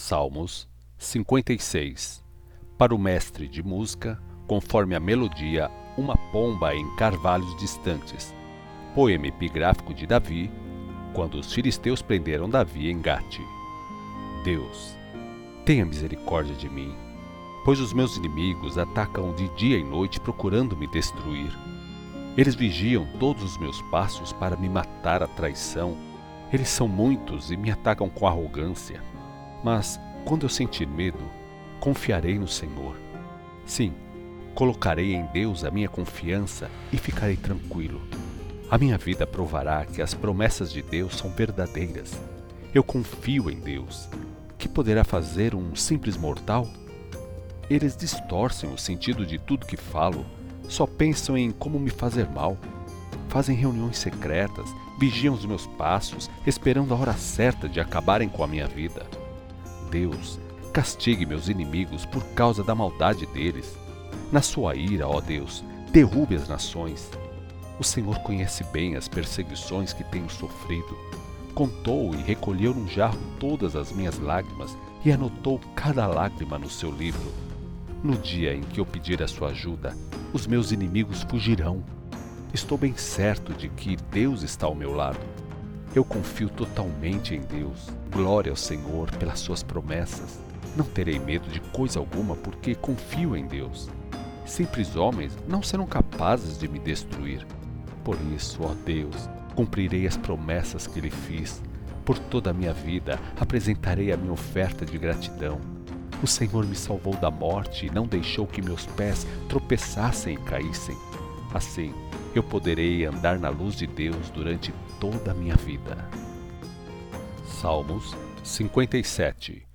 Salmos 56 Para o mestre de música, conforme a melodia, uma pomba em carvalhos distantes. Poema epigráfico de Davi, quando os filisteus prenderam Davi em Gate. Deus, tenha misericórdia de mim, pois os meus inimigos atacam de dia e noite procurando me destruir. Eles vigiam todos os meus passos para me matar à traição. Eles são muitos e me atacam com arrogância. Mas, quando eu sentir medo, confiarei no Senhor. Sim, colocarei em Deus a minha confiança e ficarei tranquilo. A minha vida provará que as promessas de Deus são verdadeiras. Eu confio em Deus. Que poderá fazer um simples mortal? Eles distorcem o sentido de tudo que falo, só pensam em como me fazer mal. Fazem reuniões secretas, vigiam os meus passos, esperando a hora certa de acabarem com a minha vida. Deus, castigue meus inimigos por causa da maldade deles. Na sua ira, ó Deus, derrube as nações. O Senhor conhece bem as perseguições que tenho sofrido. Contou e recolheu num jarro todas as minhas lágrimas e anotou cada lágrima no seu livro. No dia em que eu pedir a sua ajuda, os meus inimigos fugirão. Estou bem certo de que Deus está ao meu lado. Eu confio totalmente em Deus. Glória ao Senhor pelas suas promessas. Não terei medo de coisa alguma porque confio em Deus. Simples homens não serão capazes de me destruir. Por isso, ó Deus, cumprirei as promessas que lhe fiz. Por toda a minha vida apresentarei a minha oferta de gratidão. O Senhor me salvou da morte e não deixou que meus pés tropeçassem e caíssem. Assim, eu poderei andar na luz de Deus durante toda a minha vida. Salmos 57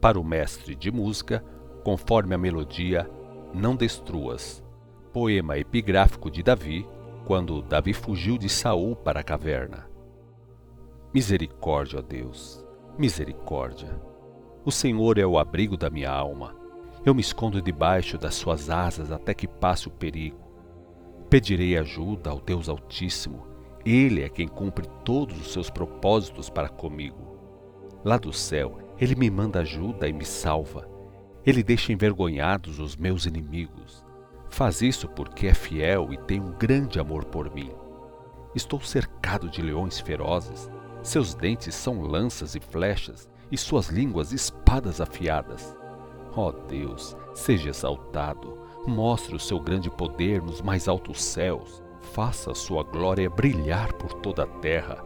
Para o mestre de música, conforme a melodia, Não Destruas. Poema epigráfico de Davi, quando Davi fugiu de Saul para a caverna. Misericórdia, Deus, misericórdia. O Senhor é o abrigo da minha alma. Eu me escondo debaixo das suas asas até que passe o perigo. Pedirei ajuda ao Deus Altíssimo. Ele é quem cumpre todos os seus propósitos para comigo. Lá do céu, ele me manda ajuda e me salva. Ele deixa envergonhados os meus inimigos. Faz isso porque é fiel e tem um grande amor por mim. Estou cercado de leões ferozes. Seus dentes são lanças e flechas, e suas línguas espadas afiadas. Ó oh Deus, seja exaltado Mostre o seu grande poder nos mais altos céus. Faça sua glória brilhar por toda a terra.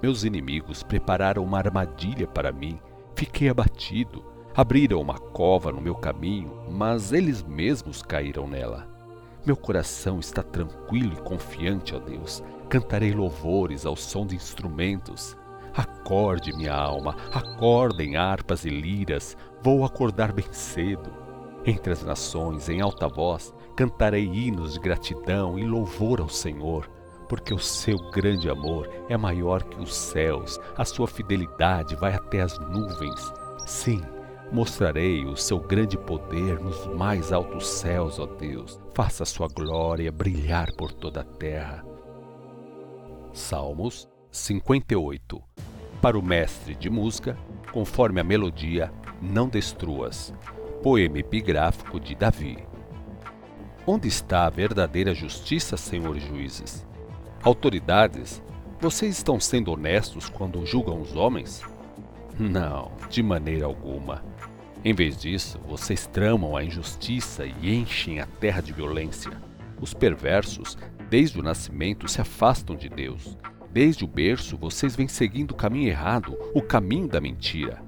Meus inimigos prepararam uma armadilha para mim. Fiquei abatido. Abriram uma cova no meu caminho, mas eles mesmos caíram nela. Meu coração está tranquilo e confiante, ó Deus. Cantarei louvores ao som de instrumentos. Acorde, minha alma, acordem harpas e liras. Vou acordar bem cedo. Entre as nações, em alta voz, cantarei hinos de gratidão e louvor ao Senhor, porque o seu grande amor é maior que os céus, a sua fidelidade vai até as nuvens. Sim, mostrarei o seu grande poder nos mais altos céus, ó Deus. Faça a sua glória brilhar por toda a terra. Salmos 58 Para o mestre de música, conforme a melodia, não destruas Poema epigráfico de Davi. Onde está a verdadeira justiça, senhores juízes? Autoridades, vocês estão sendo honestos quando julgam os homens? Não, de maneira alguma. Em vez disso, vocês tramam a injustiça e enchem a terra de violência. Os perversos, desde o nascimento, se afastam de Deus. Desde o berço, vocês vêm seguindo o caminho errado, o caminho da mentira.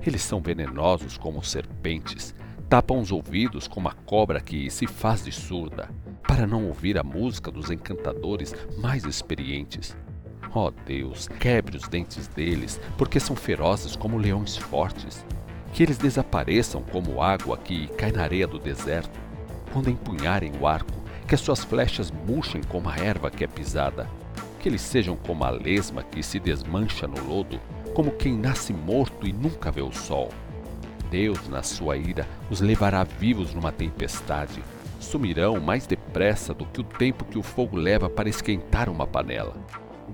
Eles são venenosos como serpentes, tapam os ouvidos como a cobra que se faz de surda, para não ouvir a música dos encantadores mais experientes. Oh Deus, quebre os dentes deles, porque são ferozes como leões fortes. Que eles desapareçam como água que cai na areia do deserto. Quando empunharem o arco, que as suas flechas murchem como a erva que é pisada. Que eles sejam como a lesma que se desmancha no lodo, como quem nasce morto e nunca vê o sol. Deus, na sua ira, os levará vivos numa tempestade. Sumirão mais depressa do que o tempo que o fogo leva para esquentar uma panela.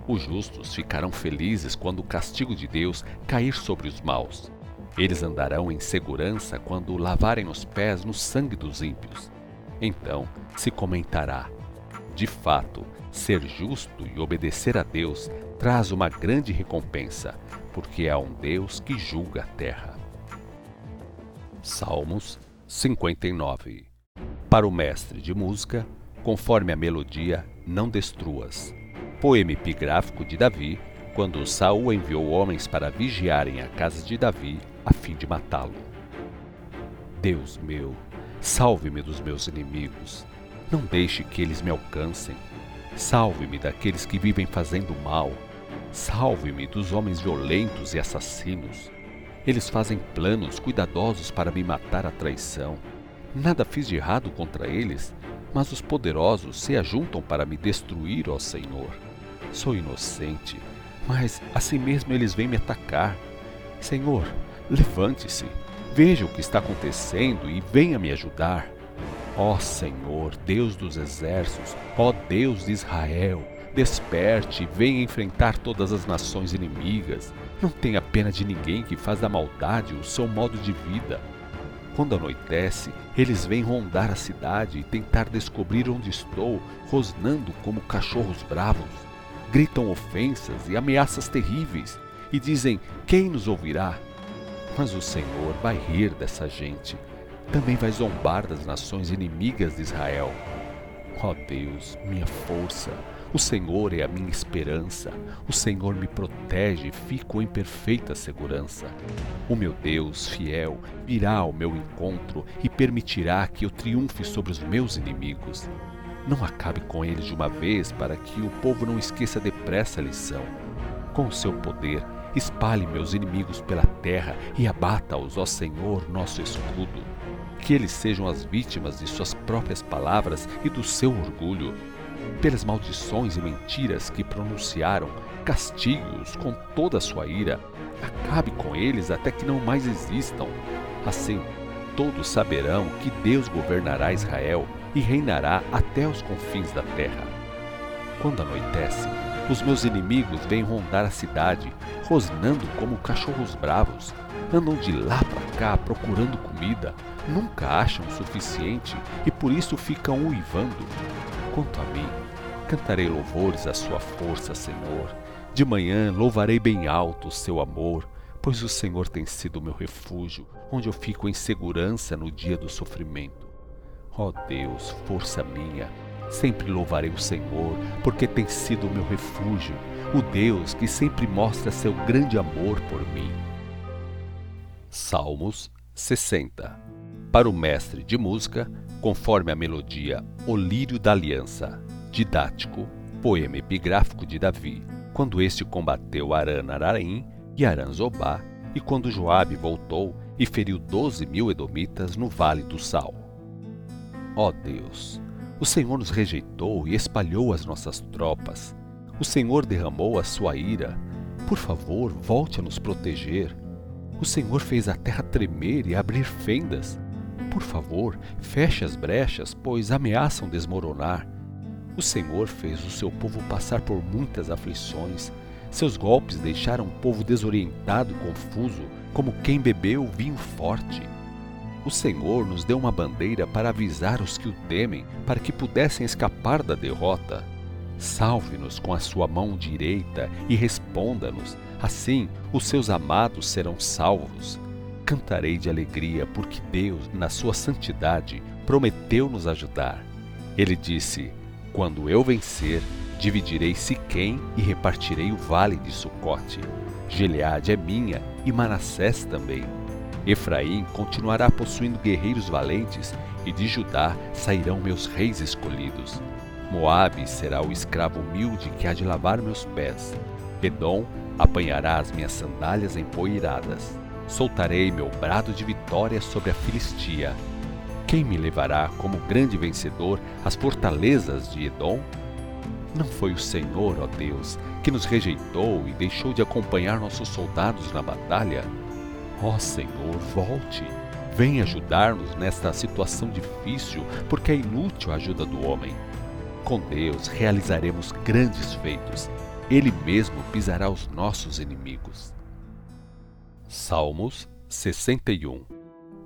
Os justos ficarão felizes quando o castigo de Deus cair sobre os maus. Eles andarão em segurança quando lavarem os pés no sangue dos ímpios. Então se comentará: de fato, ser justo e obedecer a Deus traz uma grande recompensa, porque há um Deus que julga a terra. Salmos 59 Para o mestre de música, conforme a melodia, não destruas. Poema epigráfico de Davi, quando Saul enviou homens para vigiarem a casa de Davi a fim de matá-lo. Deus meu, salve-me dos meus inimigos. Não deixe que eles me alcancem. Salve-me daqueles que vivem fazendo mal. Salve-me dos homens violentos e assassinos. Eles fazem planos cuidadosos para me matar à traição. Nada fiz de errado contra eles, mas os poderosos se ajuntam para me destruir, ó Senhor. Sou inocente, mas assim mesmo eles vêm me atacar. Senhor, levante-se, veja o que está acontecendo e venha me ajudar. Ó Senhor, Deus dos exércitos, ó Deus de Israel, desperte venha enfrentar todas as nações inimigas. Não tenha pena de ninguém que faz da maldade o seu modo de vida. Quando anoitece, eles vêm rondar a cidade e tentar descobrir onde estou, rosnando como cachorros bravos. Gritam ofensas e ameaças terríveis e dizem: Quem nos ouvirá? Mas o Senhor vai rir dessa gente também vai zombar das nações inimigas de Israel. Ó oh Deus, minha força, o Senhor é a minha esperança, o Senhor me protege e fico em perfeita segurança. O meu Deus fiel virá ao meu encontro e permitirá que eu triunfe sobre os meus inimigos. Não acabe com eles de uma vez para que o povo não esqueça depressa a lição. Com o seu poder, espalhe meus inimigos pela terra e abata-os, ó Senhor, nosso escudo que eles sejam as vítimas de suas próprias palavras e do seu orgulho. Pelas maldições e mentiras que pronunciaram, castigue-os com toda a sua ira. Acabe com eles até que não mais existam. Assim, todos saberão que Deus governará Israel e reinará até os confins da terra. Quando anoitece, os meus inimigos vêm rondar a cidade, rosnando como cachorros bravos. Andam de lá para cá procurando comida, nunca acham o suficiente e por isso ficam uivando. Quanto a mim, cantarei louvores à sua força, Senhor. De manhã louvarei bem alto o seu amor, pois o Senhor tem sido meu refúgio, onde eu fico em segurança no dia do sofrimento. Ó oh Deus, força minha, sempre louvarei o Senhor, porque tem sido o meu refúgio, o Deus que sempre mostra seu grande amor por mim. Salmos 60 para o mestre de música, conforme a melodia O Lírio da Aliança, didático, poema epigráfico de Davi, quando este combateu Aran-Araim e Aran-Zobá, e quando Joabe voltou e feriu doze mil edomitas no Vale do Sal. Ó Deus, o Senhor nos rejeitou e espalhou as nossas tropas. O Senhor derramou a sua ira. Por favor, volte a nos proteger. O Senhor fez a terra tremer e abrir fendas. Por favor, feche as brechas, pois ameaçam desmoronar. O Senhor fez o seu povo passar por muitas aflições. Seus golpes deixaram o povo desorientado e confuso, como quem bebeu vinho forte. O Senhor nos deu uma bandeira para avisar os que o temem, para que pudessem escapar da derrota. Salve-nos com a sua mão direita e responda-nos, assim os seus amados serão salvos cantarei de alegria, porque Deus, na sua santidade, prometeu nos ajudar. Ele disse: Quando eu vencer, dividirei Siquém e repartirei o vale de Sucote. Gileade é minha e Manassés também. Efraim continuará possuindo guerreiros valentes, e de Judá sairão meus reis escolhidos. Moabe será o escravo humilde que há de lavar meus pés. Edom apanhará as minhas sandálias empoeiradas soltarei meu brado de vitória sobre a Filistia. Quem me levará como grande vencedor às fortalezas de Edom? Não foi o Senhor, ó Deus, que nos rejeitou e deixou de acompanhar nossos soldados na batalha? Ó Senhor, volte. Venha ajudar-nos nesta situação difícil, porque é inútil a ajuda do homem. Com Deus realizaremos grandes feitos. Ele mesmo pisará os nossos inimigos. Salmos 61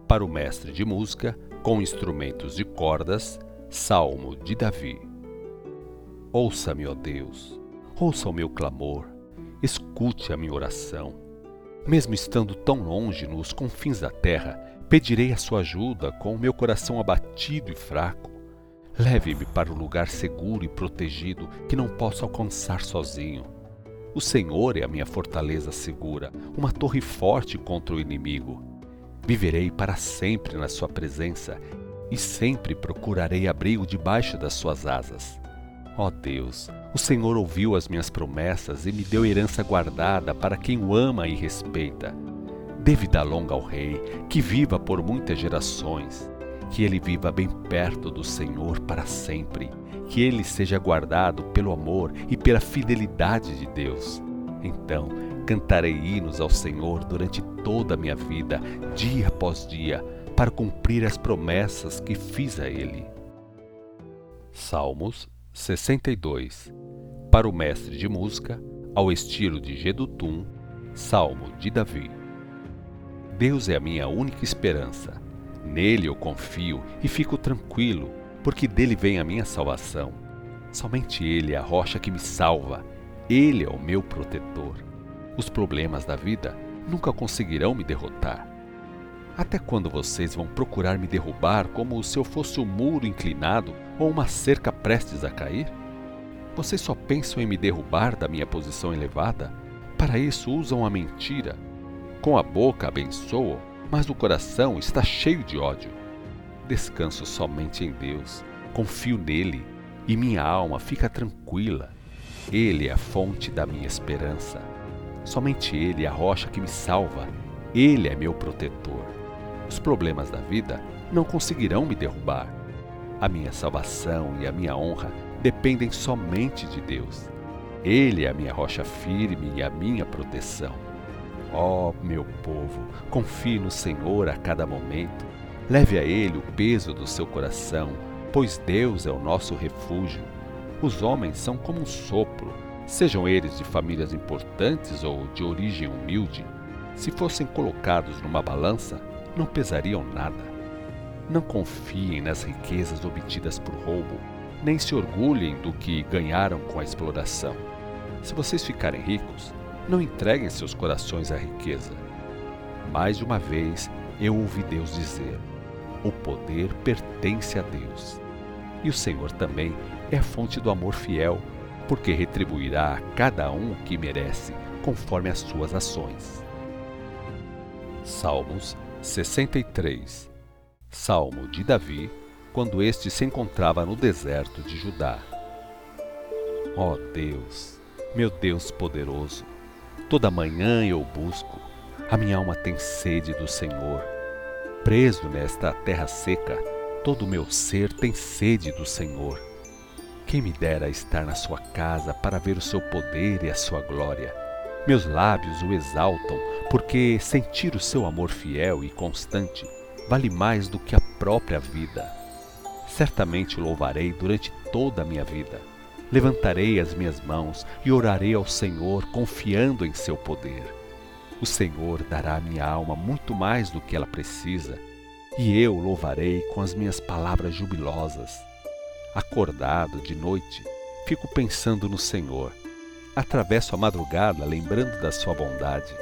Para o mestre de música, com instrumentos de cordas, Salmo de Davi. Ouça-me, ó Deus, ouça o meu clamor, escute a minha oração. Mesmo estando tão longe nos confins da terra, pedirei a sua ajuda com o meu coração abatido e fraco. Leve-me para um lugar seguro e protegido que não posso alcançar sozinho. O Senhor é a minha fortaleza segura, uma torre forte contra o inimigo. Viverei para sempre na Sua presença e sempre procurarei abrigo debaixo das Suas asas. Ó Deus, o Senhor ouviu as minhas promessas e me deu herança guardada para quem o ama e respeita. Dê vida longa ao Rei, que viva por muitas gerações que ele viva bem perto do Senhor para sempre, que ele seja guardado pelo amor e pela fidelidade de Deus. Então, cantarei hinos ao Senhor durante toda a minha vida, dia após dia, para cumprir as promessas que fiz a ele. Salmos 62 Para o mestre de música, ao estilo de Gedutum, Salmo de Davi. Deus é a minha única esperança Nele eu confio e fico tranquilo, porque dele vem a minha salvação. Somente Ele é a rocha que me salva. Ele é o meu protetor. Os problemas da vida nunca conseguirão me derrotar. Até quando vocês vão procurar me derrubar como se eu fosse um muro inclinado ou uma cerca prestes a cair? Vocês só pensam em me derrubar da minha posição elevada? Para isso usam a mentira. Com a boca abençoam mas o coração está cheio de ódio. Descanso somente em Deus, confio nele e minha alma fica tranquila. Ele é a fonte da minha esperança. Somente Ele é a rocha que me salva. Ele é meu protetor. Os problemas da vida não conseguirão me derrubar. A minha salvação e a minha honra dependem somente de Deus. Ele é a minha rocha firme e a minha proteção. Ó oh, meu povo, confie no Senhor a cada momento. Leve a Ele o peso do seu coração, pois Deus é o nosso refúgio. Os homens são como um sopro, sejam eles de famílias importantes ou de origem humilde. Se fossem colocados numa balança, não pesariam nada. Não confiem nas riquezas obtidas por roubo, nem se orgulhem do que ganharam com a exploração. Se vocês ficarem ricos, não entreguem seus corações à riqueza. Mais de uma vez eu ouvi Deus dizer: o poder pertence a Deus. E o Senhor também é fonte do amor fiel, porque retribuirá a cada um o que merece, conforme as suas ações. Salmos 63 Salmo de Davi, quando este se encontrava no deserto de Judá. Ó oh Deus, meu Deus poderoso, Toda manhã eu busco, a minha alma tem sede do Senhor. Preso nesta terra seca, todo o meu ser tem sede do Senhor. Quem me dera estar na sua casa para ver o seu poder e a sua glória. Meus lábios o exaltam, porque sentir o seu amor fiel e constante vale mais do que a própria vida. Certamente o louvarei durante toda a minha vida levantarei as minhas mãos e orarei ao Senhor, confiando em seu poder. O Senhor dará à minha alma muito mais do que ela precisa, e eu louvarei com as minhas palavras jubilosas. Acordado de noite, fico pensando no Senhor. Atravesso a madrugada lembrando da sua bondade.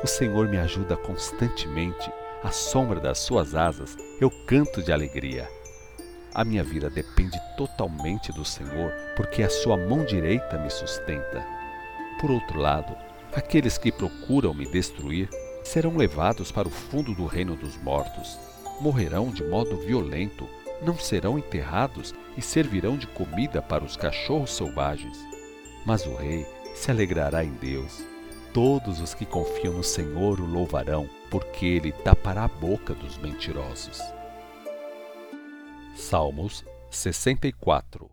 O Senhor me ajuda constantemente, à sombra das suas asas eu canto de alegria. A minha vida depende totalmente do Senhor, porque a sua mão direita me sustenta. Por outro lado, aqueles que procuram me destruir serão levados para o fundo do reino dos mortos. Morrerão de modo violento, não serão enterrados e servirão de comida para os cachorros selvagens. Mas o rei se alegrará em Deus. Todos os que confiam no Senhor o louvarão, porque ele tapará a boca dos mentirosos. Salmos 64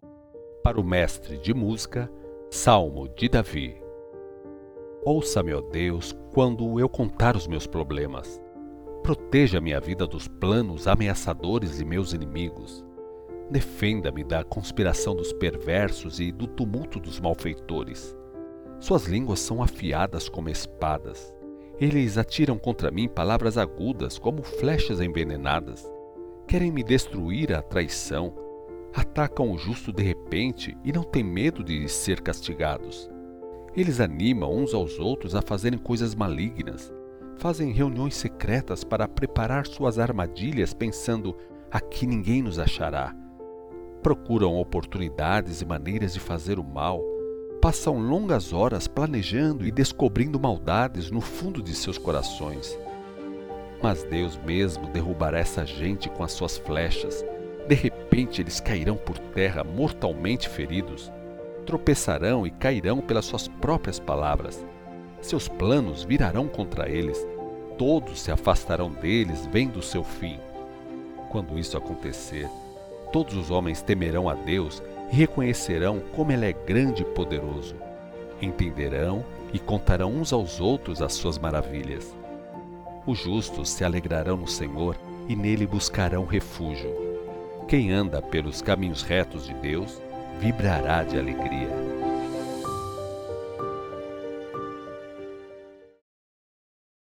Para o mestre de música, Salmo de Davi. Ouça-me, ó Deus, quando eu contar os meus problemas. Proteja minha vida dos planos ameaçadores de meus inimigos. Defenda-me da conspiração dos perversos e do tumulto dos malfeitores. Suas línguas são afiadas como espadas. Eles atiram contra mim palavras agudas, como flechas envenenadas. Querem me destruir à traição. Atacam o justo de repente e não têm medo de ser castigados. Eles animam uns aos outros a fazerem coisas malignas. Fazem reuniões secretas para preparar suas armadilhas, pensando: aqui ninguém nos achará. Procuram oportunidades e maneiras de fazer o mal. Passam longas horas planejando e descobrindo maldades no fundo de seus corações. Mas Deus mesmo derrubará essa gente com as suas flechas. De repente eles cairão por terra mortalmente feridos tropeçarão e cairão pelas suas próprias palavras. Seus planos virarão contra eles. Todos se afastarão deles, vendo o seu fim. Quando isso acontecer, todos os homens temerão a Deus e reconhecerão como Ele é grande e poderoso. Entenderão e contarão uns aos outros as suas maravilhas. Os justos se alegrarão no Senhor e nele buscarão refúgio. Quem anda pelos caminhos retos de Deus vibrará de alegria.